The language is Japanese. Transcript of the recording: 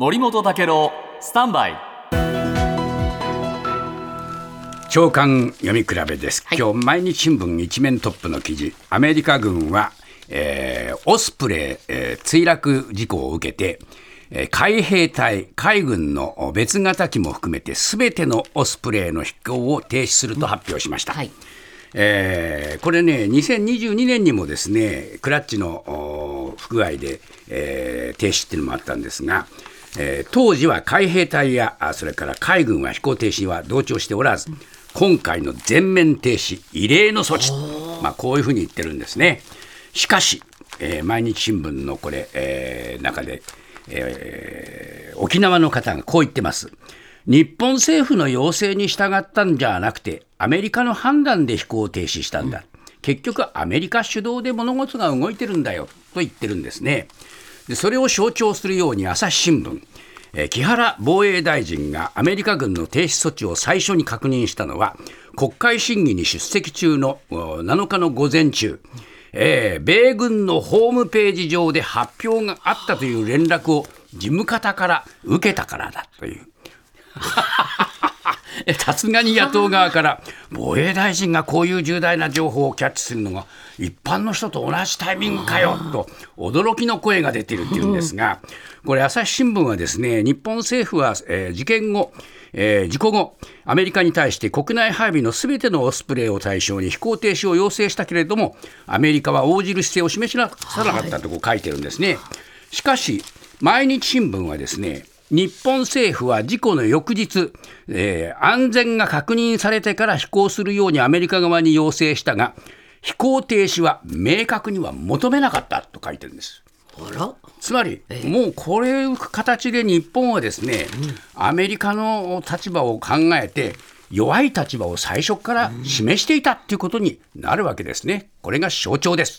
森本武郎スタンバイ。長官読み比べです、今日毎日新聞一面トップの記事。アメリカ軍は、えーオスプレイ、えー墜落事故を受けて、えー海兵隊海軍の別型機も含めてすべてのオスプレイの飛行を停止すると発表しました、はい。えーこれね、2022年にもですねクラッチのお不具合で、えー停止っていうのもあったんですが、えー当時は海兵隊やあそれから海軍は飛行停止は同調しておらず、今回の全面停止、異例の措置、まあ、こういうふうに言ってるんですね。しかし、えー毎日新聞のこれ、えー中で、えー沖縄の方がこう言ってます。日本政府の要請に従ったんじゃなくて、アメリカの判断で飛行を停止したんだ。結局、アメリカ主導で物事が動いてるんだよと言ってるんですね。でそれを象徴するように朝日新聞、え木原防衛大臣がアメリカ軍の停止措置を最初に確認したのは、国会審議に出席中の7日の午前中、えー米軍のホームページ上で発表があったという連絡を事務方から受けたからだという。さすがに野党側から防衛大臣がこういう重大な情報をキャッチするのが一般の人と同じタイミングかよと驚きの声が出ているっていうんですがこれ朝日新聞はですね日本政府は、えー事件後えー事故後、アメリカに対して国内配備のすべてのオスプレイを対象に飛行停止を要請したけれども、アメリカは応じる姿勢を示しなさなかったとこう書いてるんですね。しかし、毎日新聞はですね、日本政府は事故の翌日、えー安全が確認されてから飛行するようにアメリカ側に要請したが、飛行停止は明確には求めなかったと書いてるんです。つまり、もうこれ形で日本はですね、アメリカの立場を考えて、弱い立場を最初から示していたということになるわけですね。これが象徴です。